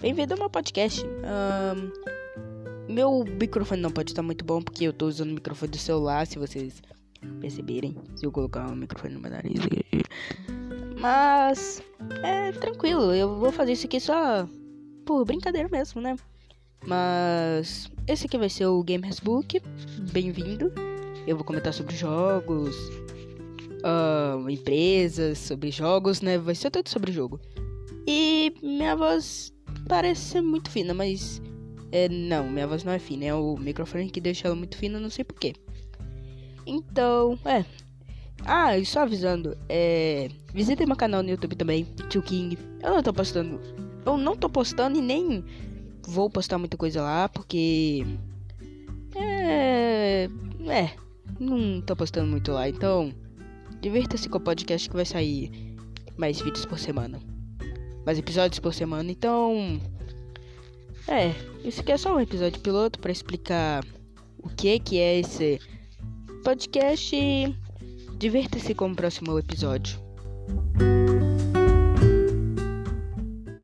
bem-vindo ao meu podcast. Um, meu microfone não pode estar muito bom porque eu tô usando o microfone do celular, se vocês perceberem. Se eu colocar o microfone no meu nariz. Mas é tranquilo, eu vou fazer isso aqui só por brincadeira mesmo, né? Mas esse aqui vai ser o Gamers Book. Bem-vindo. Eu vou comentar sobre jogos, uh, empresas, sobre jogos, né? Vai ser tudo sobre jogo. E minha voz parece ser muito fina, mas é, não, minha voz não é fina, é o microfone que deixa ela muito fina, não sei porquê. Então, é. Ah, e só avisando, é. Visitem meu canal no YouTube também, Tio King. Eu não tô postando. Eu não tô postando e nem vou postar muita coisa lá, porque. É. É. Não tô postando muito lá, então. Divirta-se com o podcast que vai sair mais vídeos por semana. Mais episódios por semana, então. É, isso aqui é só um episódio piloto para explicar o que que é esse podcast. Divirta-se com o próximo episódio.